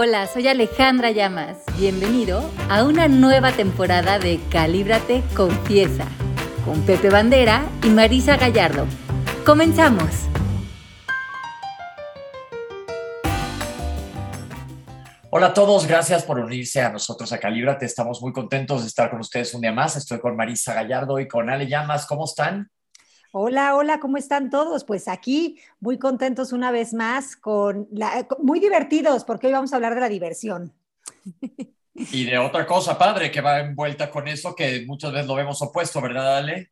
Hola, soy Alejandra Llamas. Bienvenido a una nueva temporada de Calíbrate Confiesa con Pepe Bandera y Marisa Gallardo. ¡Comenzamos! Hola a todos, gracias por unirse a nosotros a Calíbrate. Estamos muy contentos de estar con ustedes un día más. Estoy con Marisa Gallardo y con Ale Llamas. ¿Cómo están? Hola, hola, ¿cómo están todos? Pues aquí muy contentos una vez más, con la, muy divertidos, porque hoy vamos a hablar de la diversión. Y de otra cosa, padre, que va envuelta con eso, que muchas veces lo vemos opuesto, ¿verdad, Ale?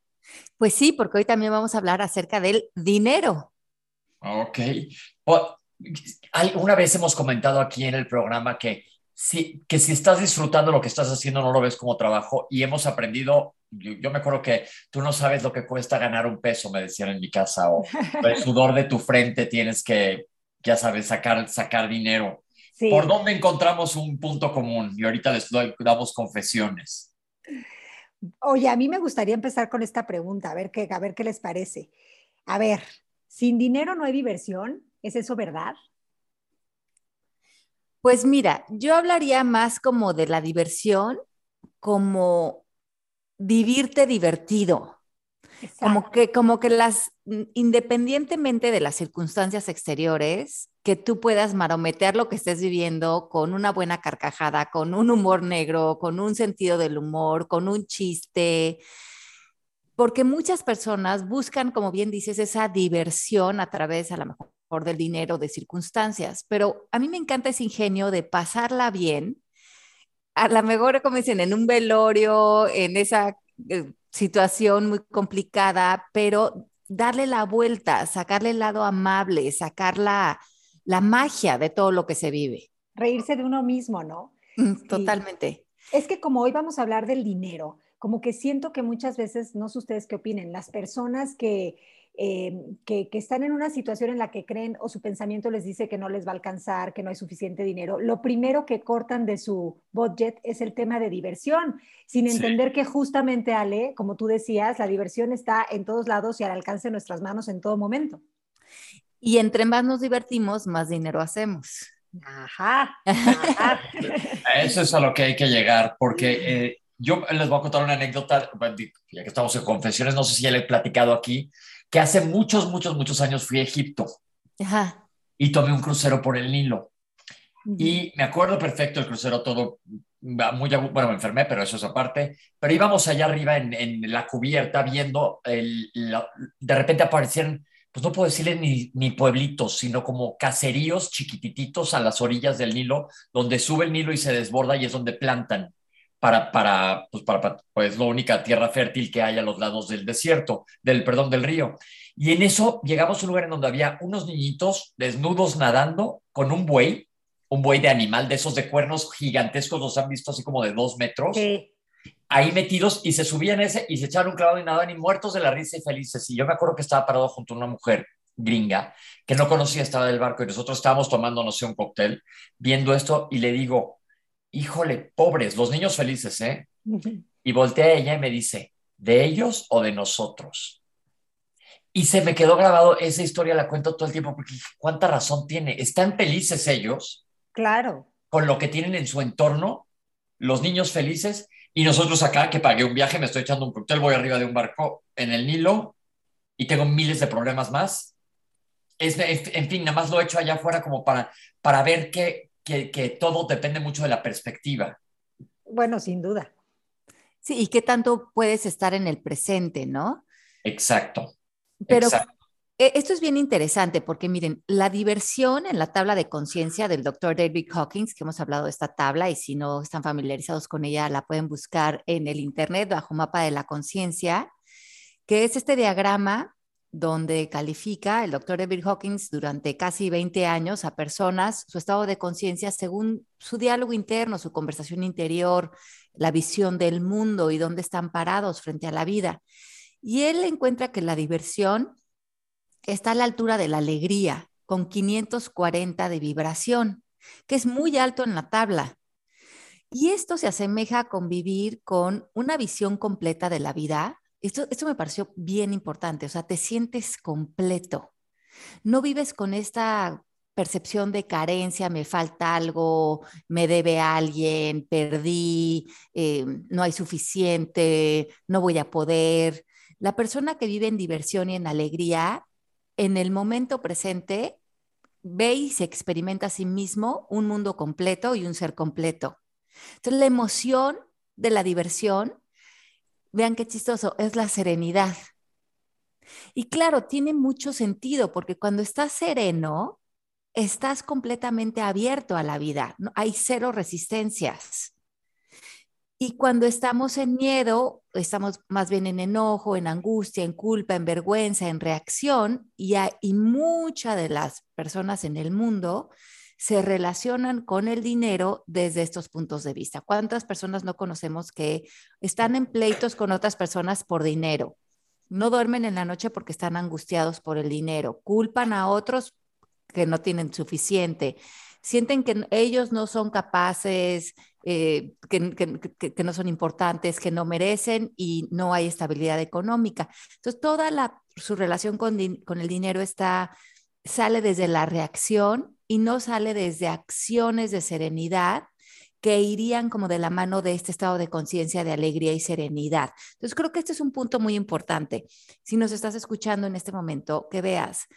Pues sí, porque hoy también vamos a hablar acerca del dinero. Ok. Una vez hemos comentado aquí en el programa que si, que si estás disfrutando lo que estás haciendo, no lo ves como trabajo y hemos aprendido yo, me acuerdo que tú no sabes lo que cuesta ganar un peso, me decían en mi casa, o el sudor de tu frente tienes que, ya sabes, sacar, sacar dinero. ¿Por dónde encontramos un punto común? Y ahorita les damos confesiones. Oye, a mí me gustaría empezar con esta pregunta, a ver qué, a ver qué les parece. A ver, ¿sin dinero no hay diversión? ¿Es eso verdad? Pues mira, yo hablaría más como de la diversión como vivirte divertido. Como que, como que las, independientemente de las circunstancias exteriores, que tú puedas marometer lo que estés viviendo con una buena carcajada, con un humor negro, con un sentido del humor, con un chiste, porque muchas personas buscan, como bien dices, esa diversión a través a lo mejor del dinero, de circunstancias, pero a mí me encanta ese ingenio de pasarla bien a lo mejor, como dicen, en un velorio, en esa eh, situación muy complicada, pero darle la vuelta, sacarle el lado amable, sacar la, magia de todo lo que se vive. Reírse de uno mismo, ¿no? Mm, totalmente. Es que como hoy vamos a hablar del dinero, como que siento que muchas veces, no sé ustedes qué opinen, las personas que eh, que, están en una situación en la que creen o su pensamiento les dice que no les va a alcanzar, que no hay suficiente dinero, lo primero que cortan de su budget es el tema de diversión, sin entender que justamente, Ale, como tú decías, la diversión está en todos lados y al alcance de nuestras manos en todo momento. Y entre más nos divertimos, más dinero hacemos. Ajá. Eso es a lo que hay que llegar, porque eh, yo les voy a contar una anécdota, ya que estamos en confesiones, no sé si ya le he platicado aquí, que hace muchos, muchos, muchos años fui a Egipto. Y tomé un crucero por el Nilo. Y me acuerdo perfecto el crucero todo, muy, bueno, me enfermé, pero eso es aparte, pero íbamos allá arriba en, en la cubierta viendo, el, de repente aparecían, pues no puedo decirle ni, ni pueblitos, sino como caseríos chiquititos a las orillas del Nilo, donde sube el Nilo y se desborda y es donde plantan para, para, pues, para, pues, la única tierra fértil que hay a los lados del desierto, del, perdón, del río. Y en eso llegamos a un lugar en donde había unos niñitos desnudos nadando con un buey, un buey de animal, de esos de cuernos gigantescos, los han visto así como de dos metros. Ahí metidos y se subían ese y se echaron un clavado y nadaban y muertos de la risa y felices. Y yo me acuerdo que estaba parado junto a una mujer gringa que no conocía, estaba del barco y nosotros estábamos tomando, no sé, un cóctel, viendo esto y le digo, híjole, pobres, los niños felices, ¿eh? Y voltea a ella y me dice, ¿de ellos o de nosotros? Y se me quedó grabado, esa historia la cuento todo el tiempo porque cuánta razón tiene. Están felices ellos. Claro. Con lo que tienen en su entorno, los niños felices, y nosotros acá que pagué un viaje, me estoy echando un cóctel, voy arriba de un barco en el Nilo y tengo miles de problemas más. Es, en fin, nada más lo he hecho allá afuera como para, para ver qué, que, todo depende mucho de la perspectiva. Bueno, sin duda. Sí, y qué tanto puedes estar en el presente, ¿no? Exacto. Pero e, esto es bien interesante porque miren, la diversión en la tabla de conciencia del doctor David Hawkins, que hemos hablado de esta tabla y si no están familiarizados con ella, la pueden buscar en el Internet bajo mapa de la conciencia, que es este diagrama donde califica el doctor David Hawkins durante casi 20 años a personas su estado de conciencia según su diálogo interno, su conversación interior, la visión del mundo y dónde están parados frente a la vida. Y él encuentra que la diversión está a la altura de la alegría, con 540 de vibración, que es muy alto en la tabla. Y esto se asemeja a convivir con una visión completa de la vida, esto, me pareció bien importante, o sea, te sientes completo. No vives con esta percepción de carencia, me falta algo, me debe alguien, perdí, eh, no hay suficiente, no voy a poder. La persona que vive en diversión y en alegría, en el momento presente, ve y se experimenta a sí mismo un mundo completo y un ser completo. Entonces, la emoción de la diversión, vean qué chistoso, es la serenidad. Y claro, tiene mucho sentido porque cuando estás sereno, estás completamente abierto a la vida, ¿no? hay cero resistencias. Y cuando estamos en miedo, estamos más bien en enojo, en angustia, en culpa, en vergüenza, en reacción, y, y muchas de las personas en el mundo se relacionan con el dinero desde estos puntos de vista. ¿Cuántas personas no conocemos que están en pleitos con otras personas por dinero? No duermen en la noche porque están angustiados por el dinero, culpan a otros que no tienen suficiente, sienten que ellos no son capaces, eh, que, no son importantes, que no merecen y no hay estabilidad económica. Entonces, toda su relación con, con el dinero está, sale desde la reacción y no sale desde acciones de serenidad que irían como de la mano de este estado de conciencia de alegría y serenidad. Entonces, creo que este es un punto muy importante. Si nos estás escuchando en este momento, que veas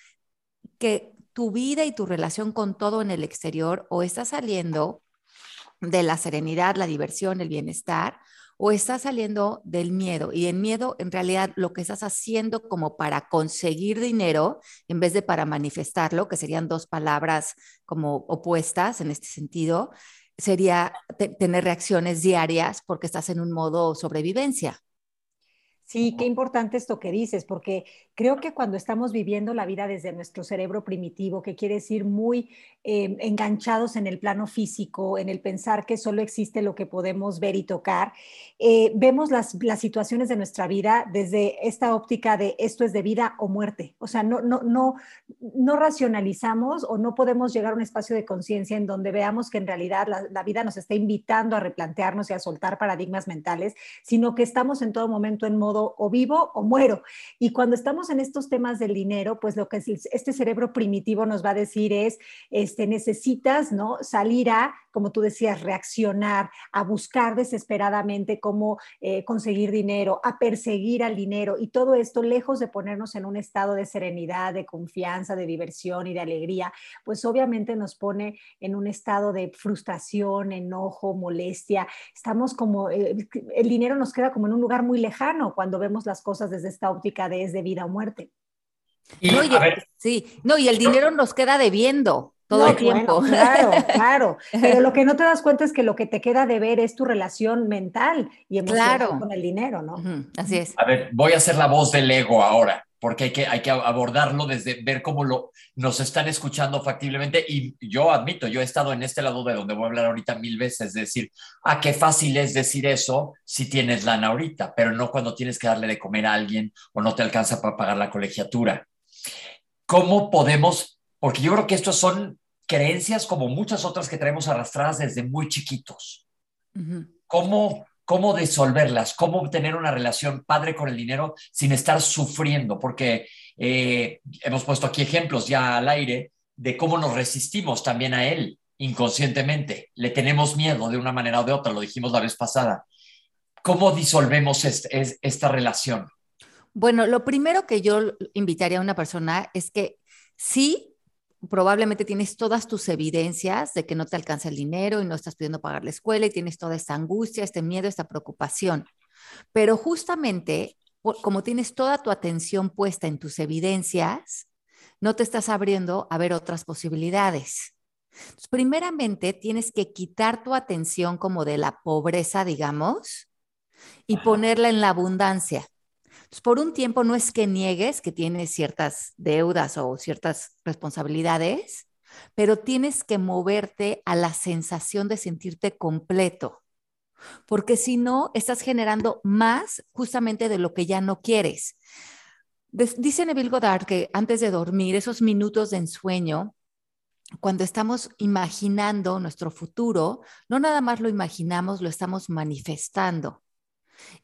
que tu vida y tu relación con todo en el exterior o está saliendo de la serenidad, la diversión, el bienestar, o está saliendo del miedo. Y el miedo, en realidad, lo que estás haciendo como para conseguir dinero, en vez de para manifestarlo, que serían dos palabras como opuestas en este sentido, sería tener reacciones diarias porque estás en un modo sobrevivencia. Sí, qué importante esto que dices, porque creo que cuando estamos viviendo la vida desde nuestro cerebro primitivo, que quiere decir muy eh, enganchados en el plano físico, en el pensar que solo existe lo que podemos ver y tocar, eh, vemos las, las, situaciones de nuestra vida desde esta óptica de esto es de vida o muerte. O sea, no, no, no, no racionalizamos o no podemos llegar a un espacio de conciencia en donde veamos que en realidad la, la vida nos está invitando a replantearnos y a soltar paradigmas mentales, sino que estamos en todo momento en modo o vivo o muero. Y cuando estamos en estos temas del dinero, pues lo que este cerebro primitivo nos va a decir es, este, necesitas, ¿no? Salir a, como tú decías, reaccionar, a buscar desesperadamente cómo eh, conseguir dinero, a perseguir al dinero. Y todo esto, lejos de ponernos en un estado de serenidad, de confianza, de diversión y de alegría, pues obviamente nos pone en un estado de frustración, enojo, molestia. Estamos como, eh, el dinero nos queda como en un lugar muy lejano cuando vemos las cosas desde esta óptica de es de vida muerte. Y, no, y, sí, no, y el dinero nos queda debiendo todo el tiempo. claro, claro. Pero lo que no te das cuenta es que lo que te queda de ver es tu relación mental y emocional con el dinero, ¿no? así es. A ver, voy a hacer la voz del ego ahora porque hay que, hay que abordarlo desde ver cómo lo, nos están escuchando factiblemente. Y yo admito, yo he estado en este lado de donde voy a hablar ahorita mil veces, es decir, ah, qué fácil es decir eso si tienes lana ahorita, pero no cuando tienes que darle de comer a alguien o no te alcanza para pagar la colegiatura. ¿Cómo podemos? Porque yo creo que estos son creencias como muchas otras que traemos arrastradas desde muy chiquitos. ¿Cómo cómo disolverlas, cómo tener una relación padre con el dinero sin estar sufriendo, porque eh, hemos puesto aquí ejemplos ya al aire de cómo nos resistimos también a él inconscientemente. Le tenemos miedo de una manera o de otra, lo dijimos la vez pasada. ¿Cómo disolvemos esta relación? Bueno, lo primero que yo invitaría a una persona es que sí probablemente tienes todas tus evidencias de que no te alcanza el dinero y no estás pudiendo pagar la escuela y tienes toda esta angustia, este miedo, esta preocupación. Pero justamente, como tienes toda tu atención puesta en tus evidencias, no te estás abriendo a ver otras posibilidades. primeramente, tienes que quitar tu atención como de la pobreza, digamos, y ponerla en la abundancia por un tiempo no es que niegues que tienes ciertas deudas o ciertas responsabilidades, pero tienes que moverte a la sensación de sentirte completo, porque si no, estás generando más justamente de lo que ya no quieres. Dice Neville Goddard que antes de dormir, esos minutos de ensueño, cuando estamos imaginando nuestro futuro, no nada más lo imaginamos, lo estamos manifestando.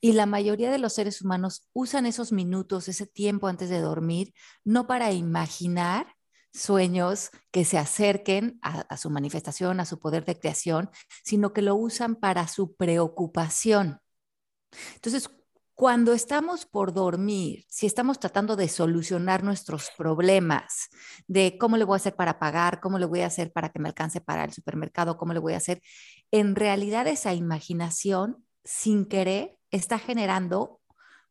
Y la mayoría de los seres humanos usan esos minutos, ese tiempo antes de dormir, no para imaginar, sueños que se acerquen a, su manifestación, a su poder de creación, sino que lo usan para su preocupación. Entonces, cuando estamos por dormir, si estamos tratando de solucionar nuestros problemas, de cómo le voy a hacer para pagar, cómo le voy a hacer para que me alcance para el supermercado, cómo le voy a hacer, en realidad esa imaginación, sin querer, está generando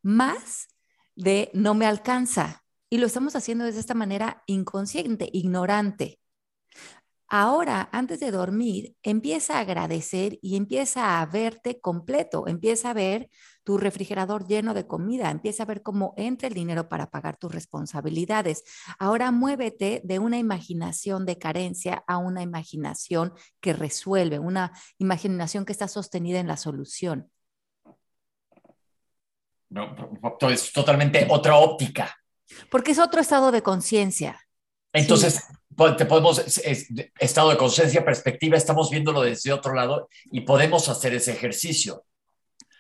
más de no me alcanza. Y lo estamos haciendo de esta manera inconsciente, ignorante. Ahora, antes de dormir, empieza a agradecer y empieza a verte completo, empieza a ver tu refrigerador lleno de comida, empieza a ver cómo entra el dinero para pagar tus responsabilidades. Ahora muévete de una imaginación de carencia a una imaginación que resuelve, una imaginación que está sostenida en la solución. No, es totalmente otra óptica. Porque es otro estado de conciencia. Entonces, te podemos, estado de conciencia, perspectiva, estamos viéndolo desde otro lado y podemos hacer ese ejercicio.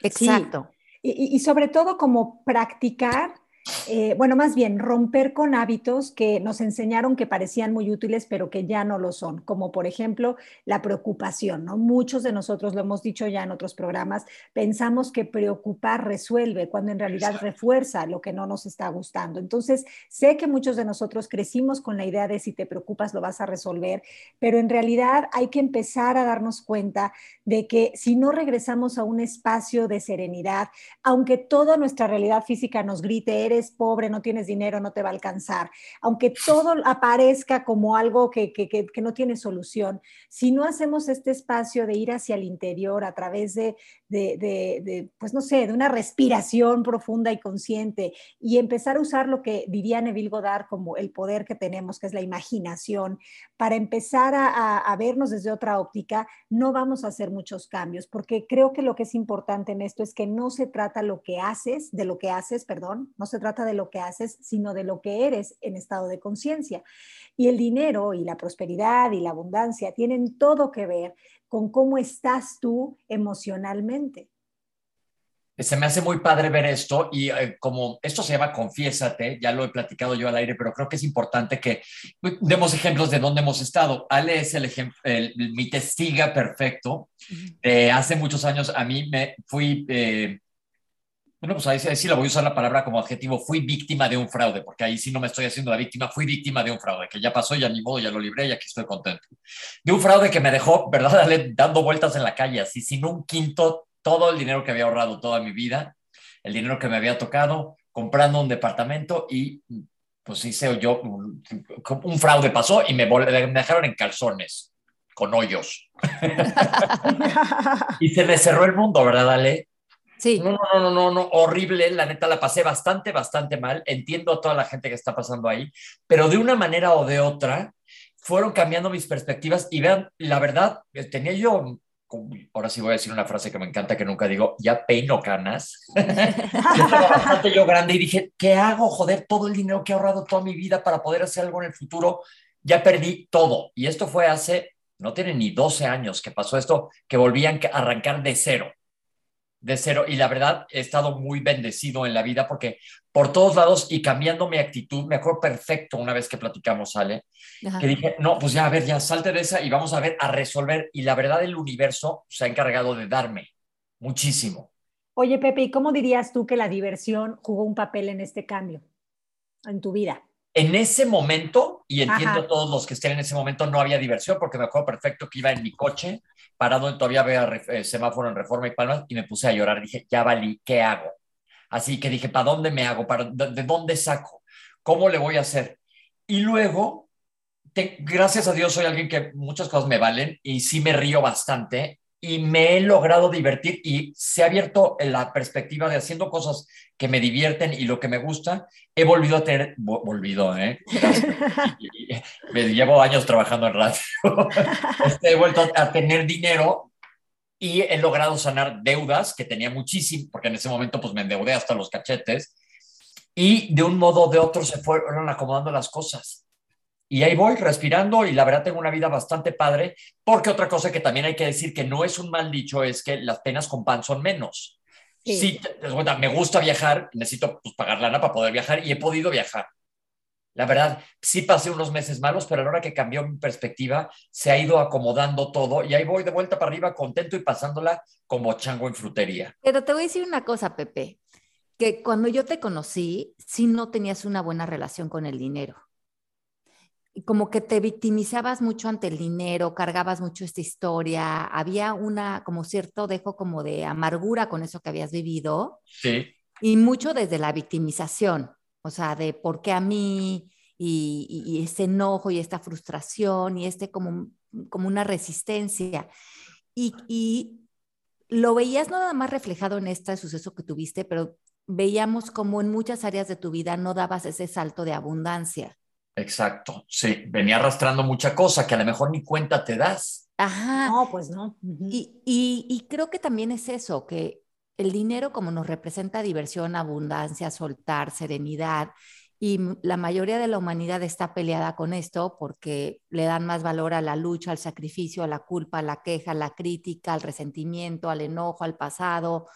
Exacto. Y, y, sobre todo como practicar eh, bueno, más bien romper con hábitos que nos enseñaron que parecían muy útiles, pero que ya no lo son, como por ejemplo la preocupación, ¿no? Muchos de nosotros lo hemos dicho ya en otros programas, pensamos que preocupar resuelve, cuando en realidad refuerza lo que no nos está gustando. Entonces, sé que muchos de nosotros crecimos con la idea de si te preocupas lo vas a resolver, pero en realidad hay que empezar a darnos cuenta de que si no regresamos a un espacio de serenidad, aunque toda nuestra realidad física nos grite, eres pobre, no tienes dinero, no te va a alcanzar, aunque todo aparezca como algo que, no tiene solución, si no hacemos este espacio de ir hacia el interior a través de, de, pues no sé, de una respiración profunda y consciente y empezar a usar lo que diría Neville Goddard como el poder que tenemos, que es la imaginación, para empezar a, a vernos desde otra óptica, no vamos a hacer muchos cambios, porque creo que lo que es importante en esto es que no se trata lo que haces, de lo que haces, perdón, no se trata de lo que haces, sino de lo que eres en estado de conciencia. Y el dinero y la prosperidad y la abundancia tienen todo que ver con cómo estás tú emocionalmente. Se me hace muy padre ver esto y eh, como esto se llama Confiésate, ya lo he platicado yo al aire, pero creo que es importante que demos ejemplos de dónde hemos estado. Ale es el ejemplo, mi testiga perfecto. hace muchos años a mí me fui eh, bueno, pues ahí, sí la voy a usar la palabra como adjetivo. Fui víctima de un fraude, porque ahí sí no me estoy haciendo la víctima. Fui víctima de un fraude, que ya pasó, ya ni modo, ya lo libré y aquí estoy contento. De un fraude que me dejó, ¿verdad? Dando vueltas en la calle, así sin un quinto, todo el dinero que había ahorrado toda mi vida, el dinero que me había tocado, comprando un departamento y pues hice yo, un fraude pasó y me, me dejaron en calzones, con hoyos. y se me cerró el mundo, ¿verdad, Ale? No, no, no, no, no, horrible. La neta la pasé bastante, bastante mal. Entiendo a toda la gente que está pasando ahí, pero de una manera o de otra fueron cambiando mis perspectivas y vean, la verdad, eh, tenía yo, ahora sí voy a decir una frase que me encanta, que nunca digo, ya peino canas. estaba bastante yo grande y dije, ¿qué hago? Joder, todo el dinero que he ahorrado toda mi vida para poder hacer algo en el futuro, ya perdí todo. Y esto fue hace, no tiene ni 12 años que pasó esto, que volvían a arrancar de cero de cero y la verdad he estado muy bendecido en la vida porque por todos lados y cambiando mi actitud, me acuerdo perfecto una vez que platicamos, Ale, que dije, no, pues ya, a ver, ya salte de esa y vamos a ver, a resolver. Y la verdad el universo se ha encargado de darme muchísimo. Oye, Pepe, ¿y cómo dirías tú que la diversión jugó un papel en este cambio, en tu vida? En ese momento, y entiendo todos los que estén en ese momento, no había diversión porque me acuerdo perfecto que iba en mi coche, parado en todavía había eh, semáforo en Reforma y Palmas, y me puse a llorar. Dije, ya valí, ¿qué hago? Así que dije, ¿para dónde me hago? ¿Para, ¿De dónde saco? ¿Cómo le voy a hacer? Y luego, gracias a Dios, soy alguien que muchas cosas me valen y sí me río bastante y me he logrado divertir y se ha abierto la perspectiva de haciendo cosas que me divierten y lo que me gusta, he volvido a tener, volvido, ¿eh? me llevo años trabajando en radio, este, he vuelto a tener dinero y he logrado sanar deudas que tenía muchísimo, porque en ese momento pues me endeudé hasta los cachetes y de un modo o de otro se fueron acomodando las cosas. Y ahí voy respirando y la verdad tengo una vida bastante padre, porque otra cosa que también hay que decir que no es un mal dicho es que las penas con pan son menos. Sí, me gusta viajar, necesito pues, pagar lana para poder viajar y he podido viajar. La verdad, sí pasé unos meses malos, pero a la hora que cambió mi perspectiva, se ha ido acomodando todo y ahí voy de vuelta para arriba contento y pasándola como chango en frutería. Pero te voy a decir una cosa, Pepe, que cuando yo te conocí, sí no tenías una buena relación con el dinero. Como que te victimizabas mucho ante el dinero, cargabas mucho esta historia, había una como cierto dejo como de amargura con eso que habías vivido. Sí. Y mucho desde la victimización o sea, de por qué a mí y, y, ese enojo y esta frustración y este como, como una resistencia. Y, y, lo veías no nada más reflejado en este suceso que tuviste, pero veíamos como en muchas áreas de tu vida no dabas ese salto de abundancia. Exacto, sí, venía arrastrando mucha cosa que a lo mejor ni cuenta te das. Ajá. No, pues no. y, y, y creo que también es eso, que el dinero como nos representa diversión, abundancia, soltar, serenidad, y la mayoría de la humanidad está peleada con esto porque le dan más valor a la lucha, al sacrificio, a la culpa, a la queja, a la crítica, al resentimiento, al enojo, al pasado,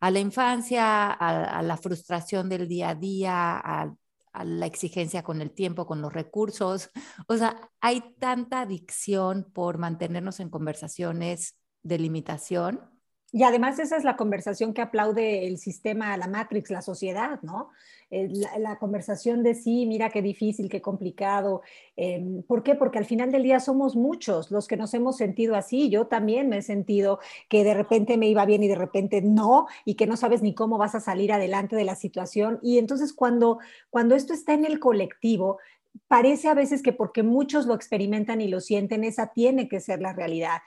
a la infancia, a, la frustración del día a día, a, a la exigencia con el tiempo, con los recursos. O sea, hay tanta adicción por mantenernos en conversaciones de limitación y además esa es la conversación que aplaude el sistema, la Matrix, la sociedad, ¿no? Eh, la, conversación de sí, mira qué difícil, qué complicado. Em, ¿Por qué? Porque al final del día somos muchos los que nos hemos sentido así. Yo también me he sentido que de repente me iba bien y de repente no, y que no sabes ni cómo vas a salir adelante de la situación. Y entonces cuando, cuando esto está en el colectivo, parece a veces que porque muchos lo experimentan y lo sienten, esa tiene que ser la realidad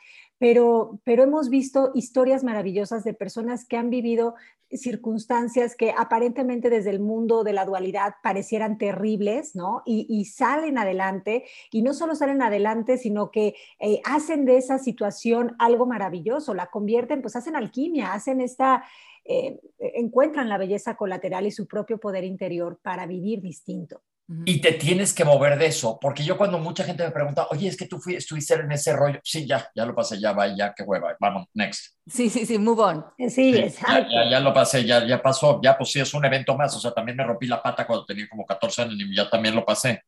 pero, hemos visto historias maravillosas de personas que han vivido circunstancias que aparentemente desde el mundo de la dualidad parecieran terribles, ¿no? Y, salen adelante, y no solo salen adelante, sino que eh, hacen de esa situación algo maravilloso, la convierten, pues hacen alquimia, hacen esta, eh, encuentran la belleza colateral y su propio poder interior para vivir distinto. Y te tienes que mover de eso, porque yo cuando mucha gente me pregunta, oye, es que tú fui, estuviste en ese rollo, sí, ya, ya lo pasé, ya va, ya, qué hueva, vamos, next. Sí, sí, sí, move on. Sí, exacto. Ya, ya, lo pasé, ya, ya pasó, ya pues sí, es un evento más, o sea, también me rompí la pata cuando tenía como 14 años y ya también lo pasé.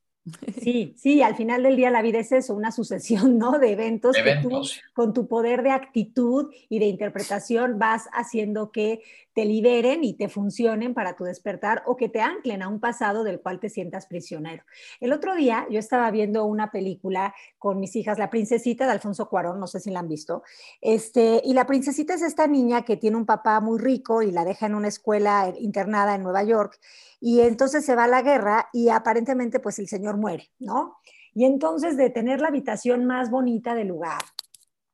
Sí, sí, al final del día la vida es eso, una sucesión, ¿no? De eventos, que tú con tu poder de actitud y de interpretación vas haciendo que te liberen y te funcionen para tu despertar o que te anclen a un pasado del cual te sientas prisionero. El otro día yo estaba viendo una película con mis hijas, La Princesita de Alfonso Cuarón, no sé si la han visto, este, y la princesita es esta niña que tiene un papá muy rico y la deja en una escuela internada en Nueva York y entonces se va a la guerra y aparentemente pues el señor muere, ¿no? Y entonces de tener la habitación más bonita del lugar,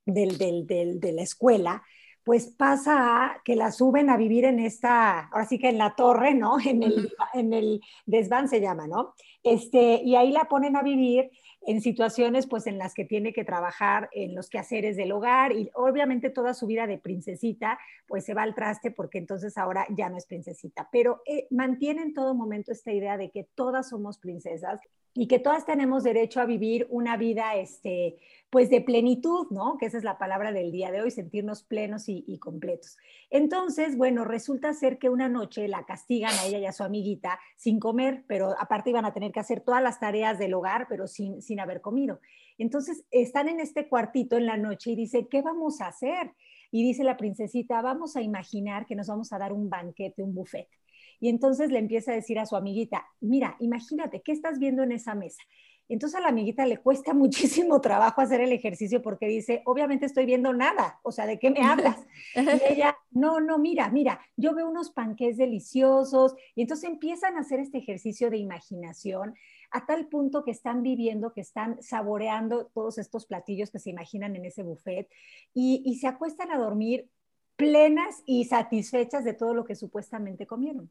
del, del, del, de la escuela, pues pasa a que la suben a vivir en esta, ahora sí que en la torre, ¿no? En el, en el desván se llama, ¿no? Este, y ahí la ponen a vivir en situaciones pues en las que tiene que trabajar en los quehaceres del hogar y obviamente toda su vida de princesita pues se va al traste porque entonces ahora ya no es princesita, pero eh, mantiene en todo momento esta idea de que todas somos princesas y que todas tenemos derecho a vivir una vida, este, pues de plenitud, ¿no? Que esa es la palabra del día de hoy, sentirnos plenos y, completos. Entonces, bueno, resulta ser que una noche la castigan a ella y a su amiguita sin comer, pero aparte iban a tener que hacer todas las tareas del hogar, pero sin, sin haber comido. Entonces, están en este cuartito en la noche y dice, ¿qué vamos a hacer? Y dice la princesita, vamos a imaginar que nos vamos a dar un banquete, un buffet. Y entonces le empieza a decir a su amiguita, mira, imagínate, ¿qué estás viendo en esa mesa? Entonces a la amiguita le cuesta muchísimo trabajo hacer el ejercicio porque dice, obviamente estoy viendo nada, o sea, ¿de qué me hablas? Y ella, no, no, mira, mira, yo veo unos panqués deliciosos y entonces empiezan a hacer este ejercicio de imaginación a tal punto que están viviendo, que están saboreando todos estos platillos que se imaginan en ese buffet y, y se acuestan a dormir plenas y satisfechas de todo lo que supuestamente comieron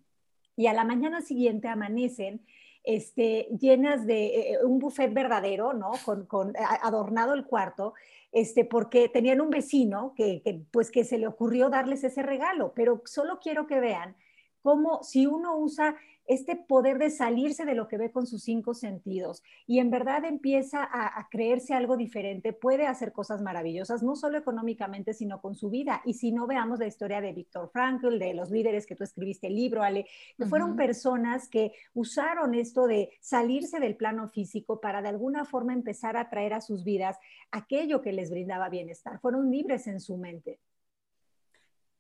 y a la mañana siguiente amanecen este, llenas de eh, un buffet verdadero, ¿no? Con, con, adornado el cuarto, este, porque tenían un vecino que, que, pues, que se le ocurrió darles ese regalo, pero solo quiero que vean cómo si uno usa este poder de salirse de lo que ve con sus cinco sentidos y en verdad empieza a, creerse algo diferente, puede hacer cosas maravillosas, no solo económicamente, sino con su vida. Y si no veamos la historia de Víctor Frankl, de los líderes que tú escribiste el libro, Ale, que fueron personas que usaron esto de salirse del plano físico para de alguna forma empezar a traer a sus vidas aquello que les brindaba bienestar. Fueron libres en su mente.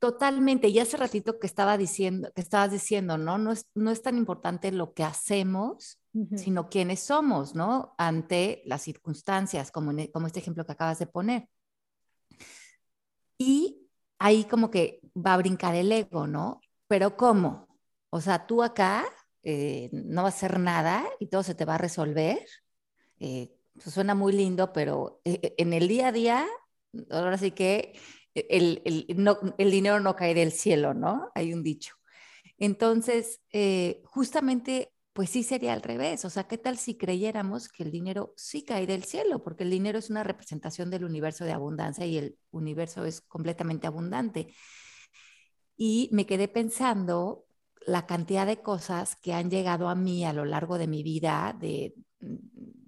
Totalmente, y hace ratito que estaba diciendo, que estabas diciendo, ¿no? No es, no es tan importante lo que hacemos, sino quiénes somos, ¿no? Ante las circunstancias, como, e, como este ejemplo que acabas de poner. Y ahí como que va a brincar el ego, ¿no? Pero ¿cómo? O sea, tú acá eh, no va a hacer nada y todo se te va a resolver. Eh, pues suena muy lindo, pero eh, en el día a día, ahora sí que el, el, dinero no cae del cielo, ¿no? Hay un dicho. Entonces, eh, justamente, pues sí sería al revés. O sea, ¿qué tal si creyéramos que el dinero sí cae del cielo? Porque el dinero es una representación del universo de abundancia y el universo es completamente abundante. Y me quedé pensando la cantidad de cosas que han llegado a mí a lo largo de mi vida, de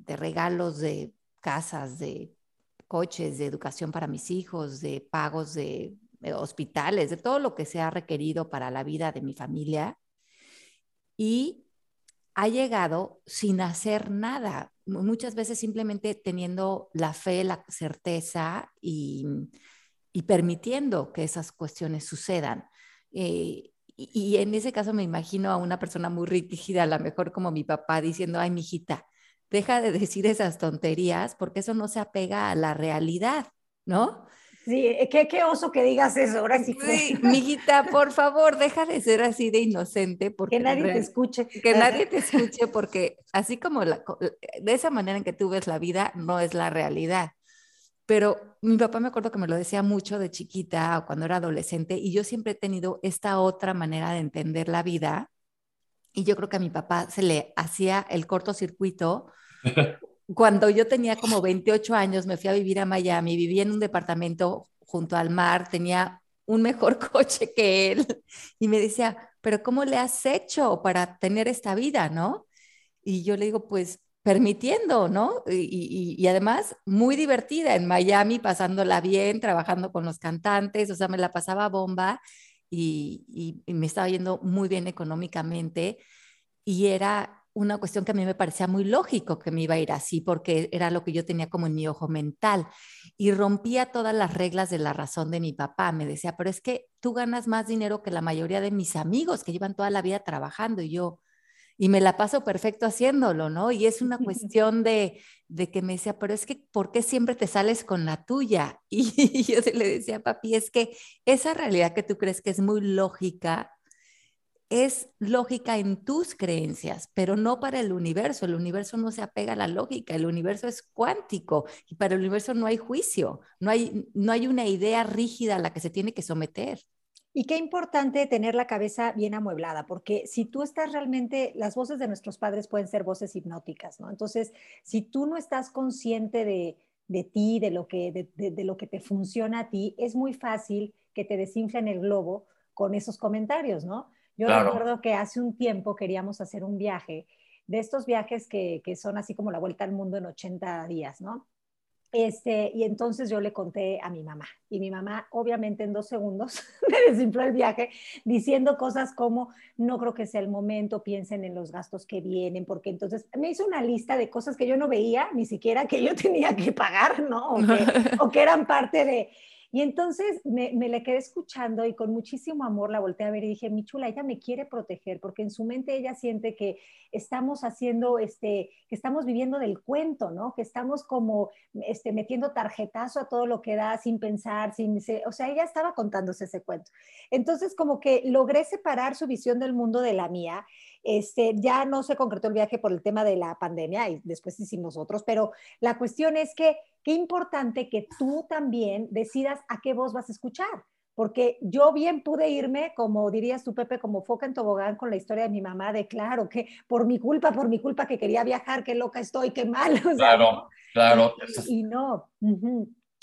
regalos, de casas, de coches, de educación para mis hijos, de pagos de, hospitales, de todo lo que se ha requerido para la vida de mi familia. Y ha llegado sin hacer nada, muchas veces simplemente teniendo la fe, la certeza y, permitiendo que esas cuestiones sucedan. Eh, y, en ese caso me imagino a una persona muy rígida, a lo mejor como mi papá, diciendo, ay, mijita, deja de decir esas tonterías porque eso no se apega a la realidad, ¿no? Sí, eh, qué, qué oso que digas eso, ahora sí. Sí, mijita, por favor, deja de ser así de inocente. Porque que nadie te escuche. Que nadie te escuche porque así como la, de esa manera en que tú ves la vida, no es la realidad. Pero mi papá me acuerdo que me lo decía mucho de chiquita o cuando era adolescente y yo siempre he tenido esta otra manera de entender la vida y yo creo que a mi papá se le hacía el cortocircuito cuando yo tenía como 28 años, me fui a vivir a Miami, vivía en un departamento junto al mar, tenía un mejor coche que él y me decía, pero ¿cómo le has hecho para tener esta vida, no? Y yo le digo, pues permitiendo, ¿no? Y, y, además muy divertida en Miami, pasándola bien, trabajando con los cantantes, o sea, me la pasaba bomba y, y me estaba yendo muy bien económicamente y era una cuestión que a mí me parecía muy lógico que me iba a ir así, porque era lo que yo tenía como en mi ojo mental. Y rompía todas las reglas de la razón de mi papá. Me decía, pero es que tú ganas más dinero que la mayoría de mis amigos que llevan toda la vida trabajando y yo, y me la paso perfecto haciéndolo, ¿no? Y es una cuestión de, de que me decía, pero es que, ¿por qué siempre te sales con la tuya? Y yo le decía, papi, es que esa realidad que tú crees que es muy lógica, es lógica en tus creencias, pero no para el universo. El universo no se apega a la lógica, el universo es cuántico y para el universo no hay juicio, no hay, no hay una idea rígida a la que se tiene que someter. Y qué importante tener la cabeza bien amueblada, porque si tú estás realmente, las voces de nuestros padres pueden ser voces hipnóticas, ¿no? Entonces, si tú no estás consciente de, de ti, de lo, que, de, lo que te funciona a ti, es muy fácil que te desinflen el globo con esos comentarios, ¿no? Yo recuerdo que hace un tiempo queríamos hacer un viaje, de estos viajes que, que, son así como la vuelta al mundo en 80 días, ¿no? Este, y entonces yo le conté a mi mamá y mi mamá obviamente en dos segundos me desinfló el viaje diciendo cosas como no creo que sea el momento, piensen en los gastos que vienen, porque entonces me hizo una lista de cosas que yo no veía, ni siquiera que yo tenía que pagar, ¿no? o que eran parte de, y entonces me, me, le quedé escuchando y con muchísimo amor la volteé a ver y dije, mi chula, ella me quiere proteger porque en su mente ella siente que estamos haciendo, este, que estamos viviendo del cuento, ¿no? Que estamos como este, metiendo tarjetazo a todo lo que da sin pensar, sin, o sea, ella estaba contándose ese cuento. Entonces como que logré separar su visión del mundo de la mía este, ya no se concretó el viaje por el tema de la pandemia y después hicimos otros, pero la cuestión es que qué importante que tú también decidas a qué voz vas a escuchar. Porque yo bien pude irme, como dirías tú, Pepe, como foca en tobogán con la historia de mi mamá, de claro, que por mi culpa, por mi culpa que quería viajar, qué loca estoy, qué mal. claro, claro. Y, no.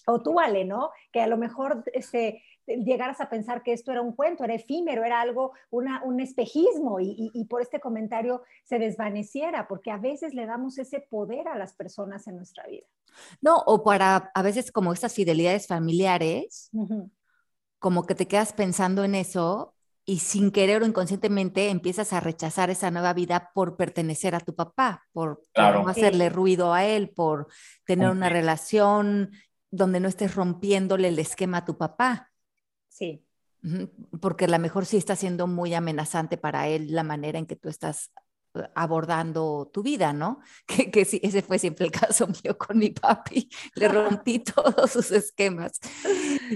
o tú, Ale, ¿no? Que a lo mejor este, llegaras a pensar que esto era un cuento, era efímero, era algo, una, un espejismo y, y, por este comentario se desvaneciera, porque a veces le damos ese poder a las personas en nuestra vida. No, o para a veces como estas fidelidades familiares, como que te quedas pensando en eso y sin querer o inconscientemente empiezas a rechazar esa nueva vida por pertenecer a tu papá, por, no hacerle ruido a él, por tener una relación donde no estés rompiéndole el esquema a tu papá. Sí. Porque a lo mejor sí está siendo muy amenazante para él la manera en que tú estás eh, abordando tu vida, ¿no? Que, que sí, ese fue siempre el caso mío con mi papi, le rompí todos sus esquemas.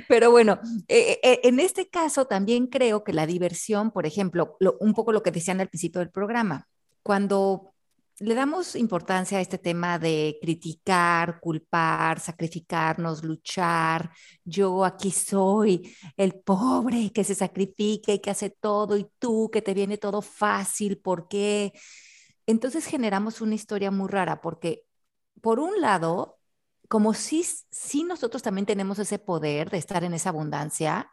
Pero bueno, eh, eh, en este caso también creo que la diversión, por ejemplo, un poco lo que decían al principio del programa, cuando le damos importancia a este tema de criticar, culpar, sacrificarnos, luchar. Yo aquí soy el pobre que se sacrifica y que hace todo y tú que te viene todo fácil. ¿Por qué? Entonces generamos una historia muy rara porque, por un lado, como si, si nosotros también tenemos ese poder de estar en esa abundancia,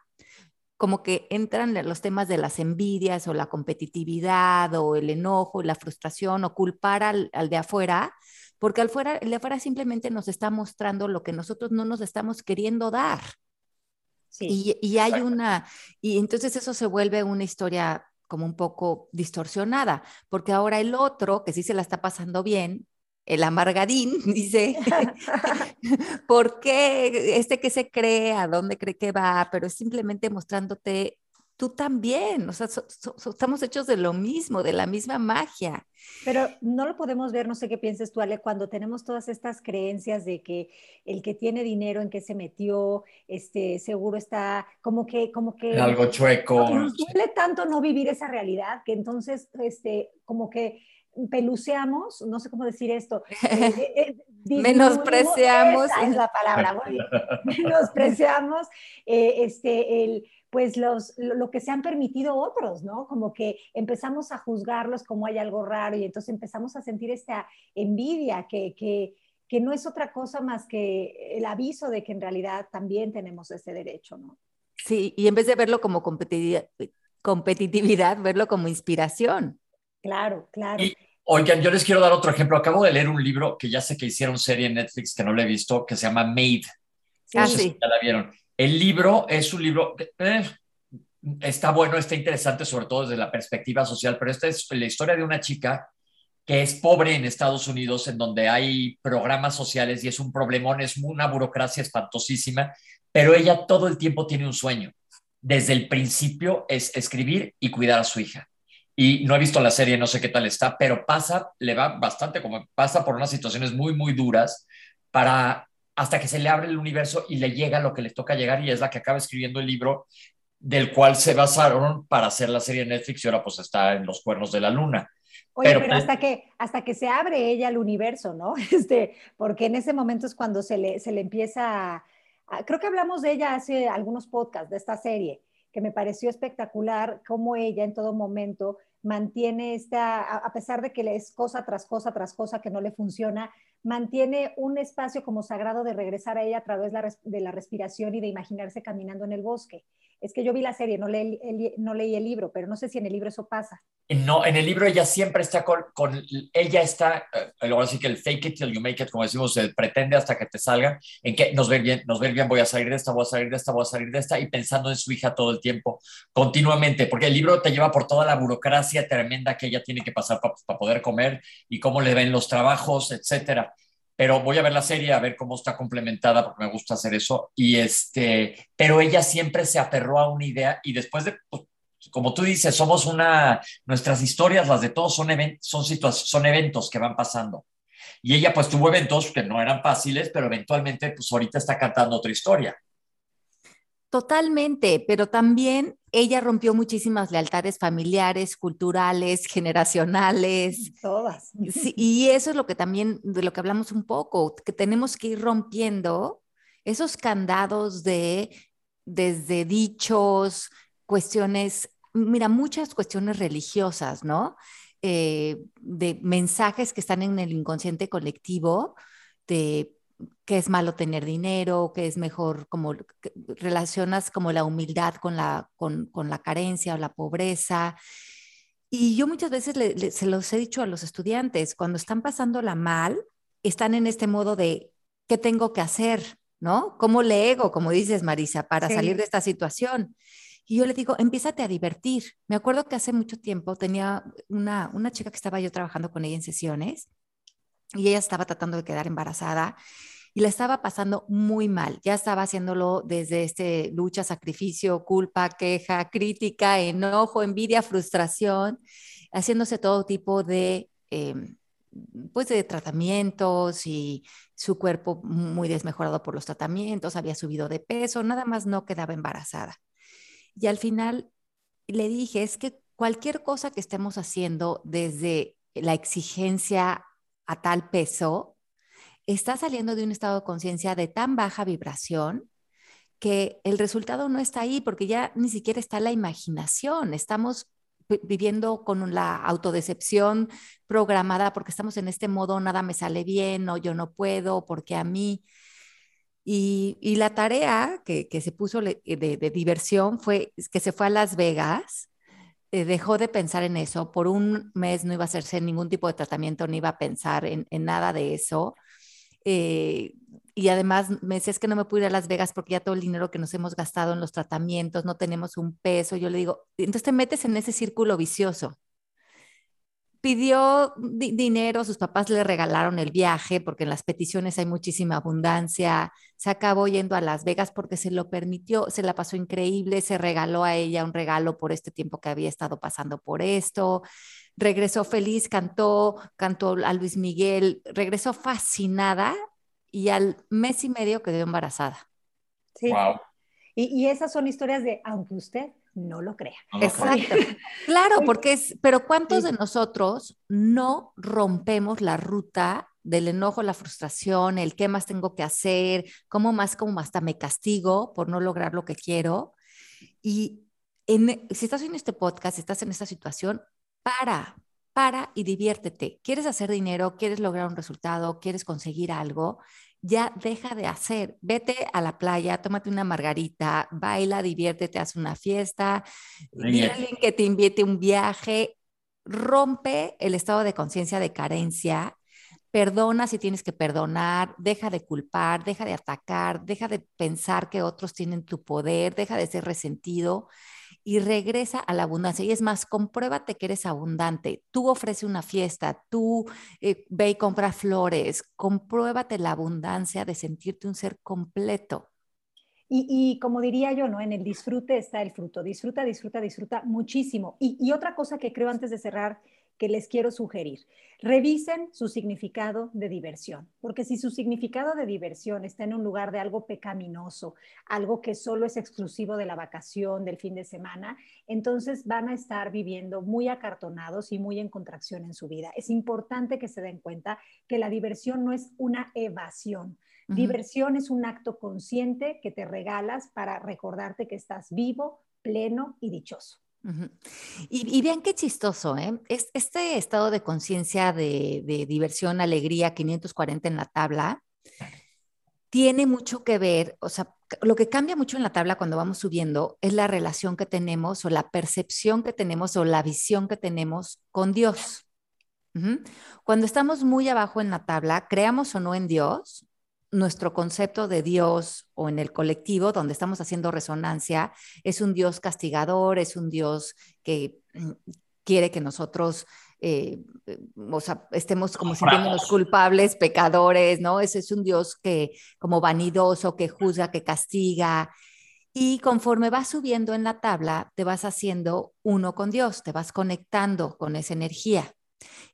como que entran los temas de las envidias o la competitividad o el enojo, la frustración o culpar al, de afuera, porque al fuera, el de afuera simplemente nos está mostrando lo que nosotros no nos estamos queriendo dar. Sí, y, y hay una, y entonces eso se vuelve una historia como un poco distorsionada, porque ahora el otro, que sí se la está pasando bien, el amargadín, dice, ¿por qué este que se cree, a dónde cree que va? Pero es simplemente mostrándote tú también, o sea, estamos hechos de lo mismo, de la misma magia. Pero no lo podemos ver, no sé qué pienses tú, Ale, cuando tenemos todas estas creencias de que el que tiene dinero, en qué se metió, este, seguro está como que, como que... Algo chueco. Nos duele tanto no vivir esa realidad que entonces, este, como que peluceamos, no sé cómo decir esto. Eh, eh, menospreciamos. Esa es la palabra, menospreciamos eh, este, el, pues los, lo que se han permitido otros, ¿no? Como que empezamos a juzgarlos como hay algo raro y entonces empezamos a sentir esta envidia que, que, que no es otra cosa más que el aviso de que en realidad también tenemos ese derecho, ¿no? Sí, y en vez de verlo como competitividad verlo como inspiración. Claro, claro. oigan, yo les quiero dar otro ejemplo. Acabo de leer un libro que ya sé que hicieron serie en Netflix que no lo he visto, que se llama Made. ah, sí. ya la vieron. El libro es un libro, eh, está bueno, está interesante, sobre todo desde la perspectiva social, pero esta es la historia de una chica que es pobre en Estados Unidos, en donde hay programas sociales y es un problemón, es una burocracia espantosísima, pero ella todo el tiempo tiene un sueño. Desde el principio es escribir y cuidar a su hija y no he visto la serie, no sé qué tal está, pero pasa, le va bastante como pasa por unas situaciones muy, muy duras para hasta que se le abre el universo y le llega lo que le toca llegar y es la que acaba escribiendo el libro del cual se basaron para hacer la serie Netflix y ahora pues está en los cuernos de la luna. Oye, pero, pero, hasta, que, hasta que se abre ella al universo, ¿no? Este, porque en ese momento es cuando se le, se le empieza, creo que hablamos de ella hace algunos podcasts de esta serie, que me pareció espectacular cómo ella en todo momento mantiene esta, a pesar de que es cosa tras cosa tras cosa que no le funciona, mantiene un espacio como sagrado de regresar a ella a través de la respiración y de imaginarse caminando en el bosque. Es que yo vi la serie, no leí, el, no leí el libro, pero no sé si en el libro eso pasa. No, en el libro ella siempre está con, ella está, eh, luego así que el fake it till you make it, como decimos, el pretende hasta que te salga, en que nos ve bien, nos ve bien, voy a salir de esta, voy a salir de esta, voy a salir de esta, y pensando en su hija todo el tiempo, continuamente, porque el libro te lleva por toda la burocracia tremenda que ella tiene que pasar para poder comer y cómo le ven los trabajos, etcétera pero voy a ver la serie a ver cómo está complementada porque me gusta hacer eso. Y este pero ella siempre se aferró a una idea y después de pues, como tú dices somos una nuestras historias las de todos son son son eventos que van pasando. Y ella pues tuvo eventos que no eran fáciles pero eventualmente pues ahorita está cantando otra historia Totalmente, pero también ella rompió muchísimas lealtades familiares, culturales, generacionales. Todas. y eso es lo que también, de lo que hablamos un poco, que tenemos que ir rompiendo esos candados de, desde dichos, cuestiones, mira, muchas cuestiones religiosas, ¿no? Eh, de mensajes que están en el inconsciente colectivo, de que es malo tener dinero, que es mejor, como relacionas como la humildad con la, con, con la carencia o la pobreza. Y yo muchas veces se los he dicho a los estudiantes, cuando están pasándola mal, están en este modo de, ¿qué tengo que hacer? ¿No? ¿Cómo le ego, como dices, Marisa, para salir de esta situación? Y yo le digo, empiézate a divertir. Me acuerdo que hace mucho tiempo tenía una, una chica que estaba yo trabajando con ella en sesiones y ella estaba tratando de quedar embarazada y la estaba pasando muy mal. Ya estaba haciéndolo desde este lucha, sacrificio, culpa, queja, crítica, enojo, envidia, frustración, haciéndose todo tipo de, em, pues de tratamientos y su cuerpo muy desmejorado por los tratamientos, había subido de peso, nada más no quedaba embarazada. Y al final le dije, es que cualquier cosa que estemos haciendo desde la exigencia a tal peso, está saliendo de un estado de conciencia de tan baja vibración que el resultado no está ahí porque ya ni siquiera está la imaginación. Estamos viviendo con la autodecepción programada porque estamos en este modo, nada me sale bien o yo no puedo porque a mí. Y, la tarea que, se puso de, diversión fue que se fue a Las Vegas, eh, dejó de pensar en eso, por un mes no iba a hacerse ningún tipo de tratamiento, ni iba a pensar en, nada de eso. Eh, y además me decía, es que no me puedo ir a Las Vegas porque ya todo el dinero que nos hemos gastado en los tratamientos, no tenemos un peso. Yo le digo, entonces te metes en ese círculo vicioso pidió dinero, sus papás le regalaron el viaje porque en las peticiones hay muchísima abundancia, se acabó yendo a Las Vegas porque se lo permitió, se la pasó increíble, se regaló a ella un regalo por este tiempo que había estado pasando por esto, regresó feliz, cantó, cantó a Luis Miguel, regresó fascinada y al mes y medio quedó embarazada. Sí. Wow. Y, y esas son historias de, aunque usted no lo crea. Exacto. claro, porque es, pero ¿cuántos de nosotros no rompemos la ruta del enojo, la frustración, el qué más tengo que hacer, cómo más, cómo hasta me castigo por no lograr lo que quiero? Y en, si estás en este podcast, estás en esta situación, para, para y diviértete. ¿Quieres hacer dinero? ¿Quieres lograr un resultado? ¿Quieres conseguir algo? Ya deja de hacer. Vete a la playa, tómate una margarita, baila, diviértete, haz una fiesta, dile a alguien que te invite un viaje, rompe el estado de conciencia de carencia, perdona si tienes que perdonar, deja de culpar, deja de atacar, deja de pensar que otros tienen tu poder, deja de ser resentido y regresa a la abundancia. Y es más, compruébate que eres abundante. Tú ofrece una fiesta, tú eh, ve y compra flores, compruébate la abundancia de sentirte un ser completo. Y, como diría yo, ¿no? En el disfrute está el fruto. Disfruta, disfruta, disfruta muchísimo. y otra cosa que creo antes de cerrar que les quiero sugerir. Revisen su significado de diversión, porque si su significado de diversión está en un lugar de algo pecaminoso, algo que solo es exclusivo de la vacación, del fin de semana, entonces van a estar viviendo muy acartonados y muy en contracción en su vida. Es importante que se den cuenta que la diversión no es una evasión. Diversión es un acto consciente que te regalas para recordarte que estás vivo, pleno y dichoso y, vean qué chistoso, ¿eh? este estado de conciencia de, diversión, alegría, 540 en la tabla, tiene mucho que ver, o sea, lo que cambia mucho en la tabla cuando vamos subiendo es la relación que tenemos o la percepción que tenemos o la visión que tenemos con Dios. Cuando estamos muy abajo en la tabla, creamos o no en Dios, nuestro concepto de Dios o en el colectivo donde estamos haciendo resonancia es un Dios castigador, es un Dios que mm, quiere que nosotros eh, o sea, estemos como sintiéndonos culpables, pecadores, ¿no? Ese es un Dios que como vanidoso, que juzga, que castiga. Y conforme vas subiendo en la tabla, te vas haciendo uno con Dios, te vas conectando con esa energía.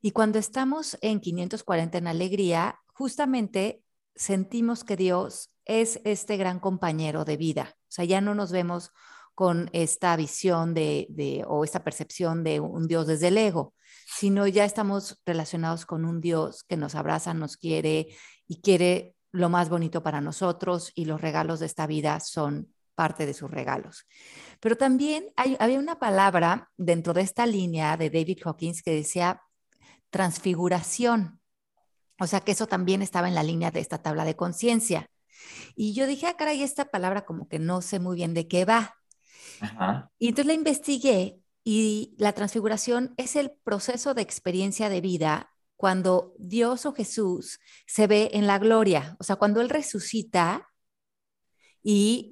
Y cuando estamos en 540 en alegría, justamente sentimos que Dios es este gran compañero de vida. O sea, ya no nos vemos con esta visión de, o esta percepción de un Dios desde el ego, sino ya estamos relacionados con un Dios que nos abraza, nos quiere y quiere lo más bonito para nosotros y los regalos de esta vida son parte de sus regalos. Pero también hay, había una palabra dentro de esta línea de David Hawkins que decía transfiguración. O sea que eso también estaba en la línea de esta tabla de conciencia. Y yo dije, ah, caray, esta palabra como que no sé muy bien de qué va. Y entonces la investigué y la transfiguración es el proceso de experiencia de vida cuando Dios o Jesús se ve en la gloria, o sea, cuando Él resucita y,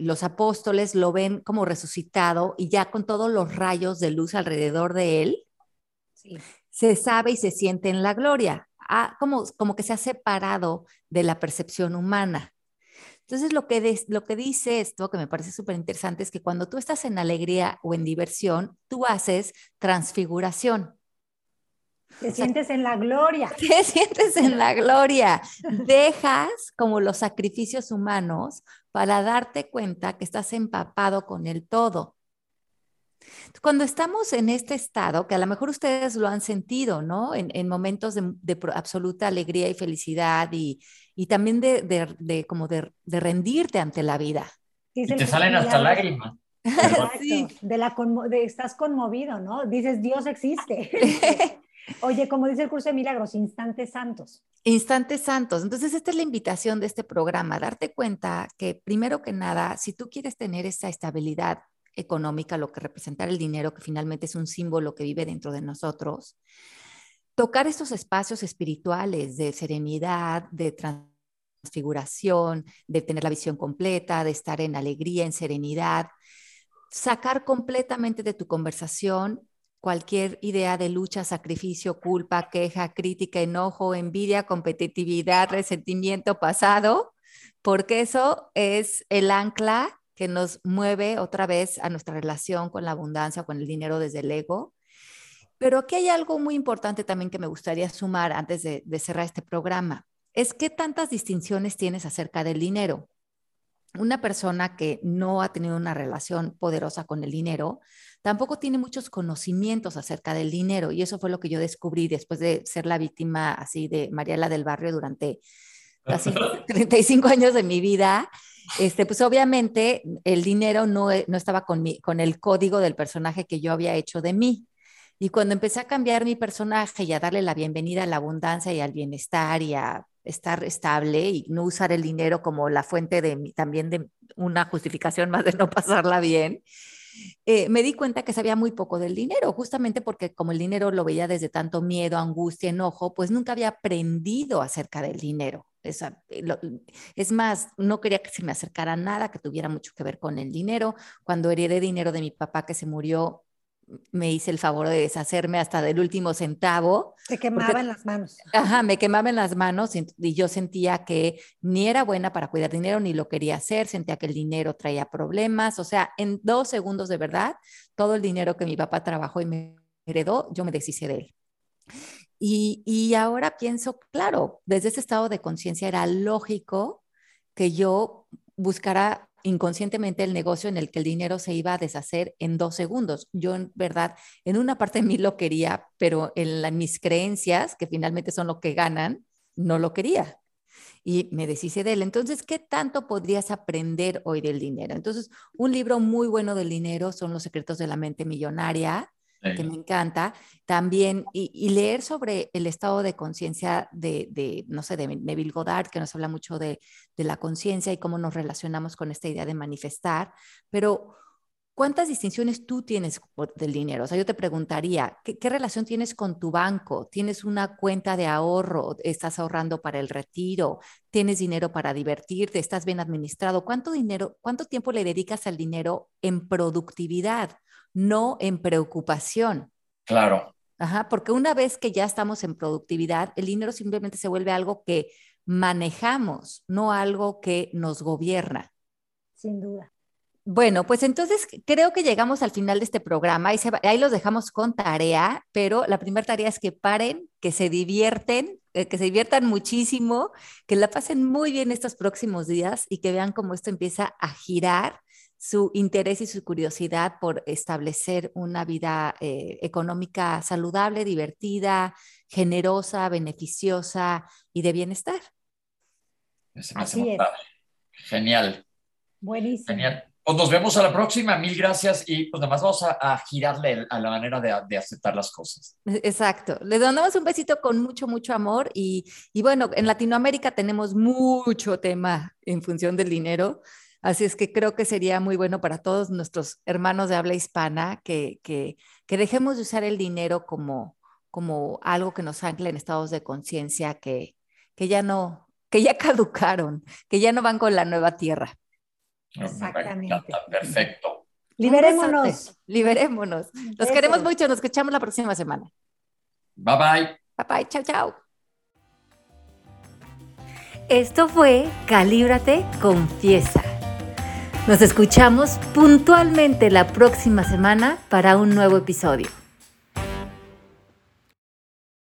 los apóstoles lo ven como resucitado y ya con todos los rayos de luz alrededor de Él, se sabe y se siente en la gloria, como, como que se ha separado de la percepción humana. Entonces, lo que, lo que dice esto, que me parece súper interesante, es que cuando tú estás en alegría o en diversión, tú haces transfiguración. Te sientes en la gloria. Te sientes en la gloria. Dejas como los sacrificios humanos para darte cuenta que estás empapado con el todo. Cuando estamos en este estado, que a lo mejor ustedes lo han sentido, ¿no? En, momentos de, absoluta alegría y felicidad y, también de, como de, rendirte ante la vida. Y te salen hasta lágrimas. sí. de la estás conmovido, ¿no? Dices, Dios existe. Oye, como dice el curso de milagros, instantes santos. Instantes santos. Entonces, esta es la invitación de este programa, darte cuenta que primero que nada, si tú quieres tener esa estabilidad económica, lo que representa el dinero, que finalmente es un símbolo que vive dentro de nosotros, tocar estos espacios espirituales de serenidad, de transfiguración, de tener la visión completa, de estar en alegría, en serenidad, sacar completamente de tu conversación cualquier idea de lucha, sacrificio, culpa, queja, crítica, enojo, envidia, competitividad, resentimiento pasado, porque eso es el ancla que nos mueve otra vez a nuestra relación con la abundancia, con el dinero desde el ego. Pero aquí hay algo muy importante también que me gustaría sumar antes de, cerrar este programa. Es qué tantas distinciones tienes acerca del dinero. Una persona que no ha tenido una relación poderosa con el dinero, tampoco tiene muchos conocimientos acerca del dinero. Y eso fue lo que yo descubrí después de ser la víctima así de Mariela del Barrio durante casi 35 años de mi vida este, pues obviamente el dinero no, no estaba con, mi, con el código del personaje que yo había hecho de mí. Y cuando empecé a cambiar mi personaje y a darle la bienvenida a la abundancia y al bienestar y a estar estable y no usar el dinero como la fuente de también de una justificación más de no pasarla bien, eh, me di cuenta que sabía muy poco del dinero, justamente porque como el dinero lo veía desde tanto miedo, angustia, enojo, pues nunca había aprendido acerca del dinero. Eh, es más, no quería que se me acercara nada que tuviera mucho que ver con el dinero. Cuando heredé dinero de mi papá que se murió, me hice el favor de deshacerme hasta del último centavo. Se quemaba en las manos. Ajá, me quemaba en las manos y, y, yo sentía que ni era buena para cuidar dinero ni lo quería hacer, sentía que el dinero traía problemas. O sea, en dos segundos de verdad, todo el dinero que mi papá trabajó y me heredó, yo me deshice de él. Y, ahora pienso, claro, desde ese estado de conciencia era lógico que yo buscara inconscientemente el negocio en el que el dinero se iba a deshacer en dos segundos. Yo en verdad, en una parte de mí lo quería, pero en mis creencias, que finalmente son lo que ganan, no lo quería. Y me deshice de él. Entonces, ¿qué tanto podrías aprender hoy del dinero? Entonces, un libro muy bueno del dinero son Los secretos de la mente millonaria que me encanta, también, y, leer sobre el estado de conciencia de, no sé, de Neville Goddard, que nos habla mucho de, la conciencia y cómo nos relacionamos con esta idea de manifestar, pero ¿cuántas distinciones tú tienes del dinero? O sea, yo te preguntaría, ¿qué, ¿qué, relación tienes con tu banco? ¿Tienes una cuenta de ahorro? ¿Estás ahorrando para el retiro? ¿Tienes dinero para divertirte? ¿Estás bien administrado? ¿Cuánto dinero, cuánto tiempo le dedicas al dinero en productividad? No en preocupación. Claro. Ajá, porque una vez que ya estamos en productividad, el dinero simplemente se vuelve algo que manejamos, no algo que nos gobierna. Sin duda. Bueno, pues entonces creo que llegamos al final de este programa y ahí los dejamos con tarea, pero la primera tarea es que paren, que se divierten, eh, que se diviertan muchísimo, que la pasen muy bien estos próximos días y que vean cómo esto empieza a girar su interés y su curiosidad por establecer una vida eh, económica saludable, divertida, generosa, beneficiosa y de bienestar. Así es. Genial. Buenísimo. Genial. Pues nos vemos a la próxima. Mil gracias. Y pues además vamos a, girarle a la manera de, aceptar las cosas. Exacto. Le damos un besito con mucho, mucho amor. Y, y bueno, en Latinoamérica tenemos mucho tema en función del dinero. Así es que creo que sería muy bueno para todos nuestros hermanos de habla hispana que, que, que dejemos de usar el dinero como, como algo que nos ancle en estados de conciencia que, que ya no, que ya caducaron, que ya no van con la nueva tierra. Exactamente. Perfecto. Liberémonos. Liberémonos. Los queremos mucho. Nos escuchamos la próxima semana. Bye bye. Bye bye. Chao, chao. Esto fue Calíbrate, confiesa. Nos escuchamos puntualmente la próxima semana para un nuevo episodio.